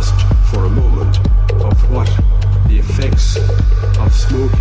asked for a moment of what the effects of smoking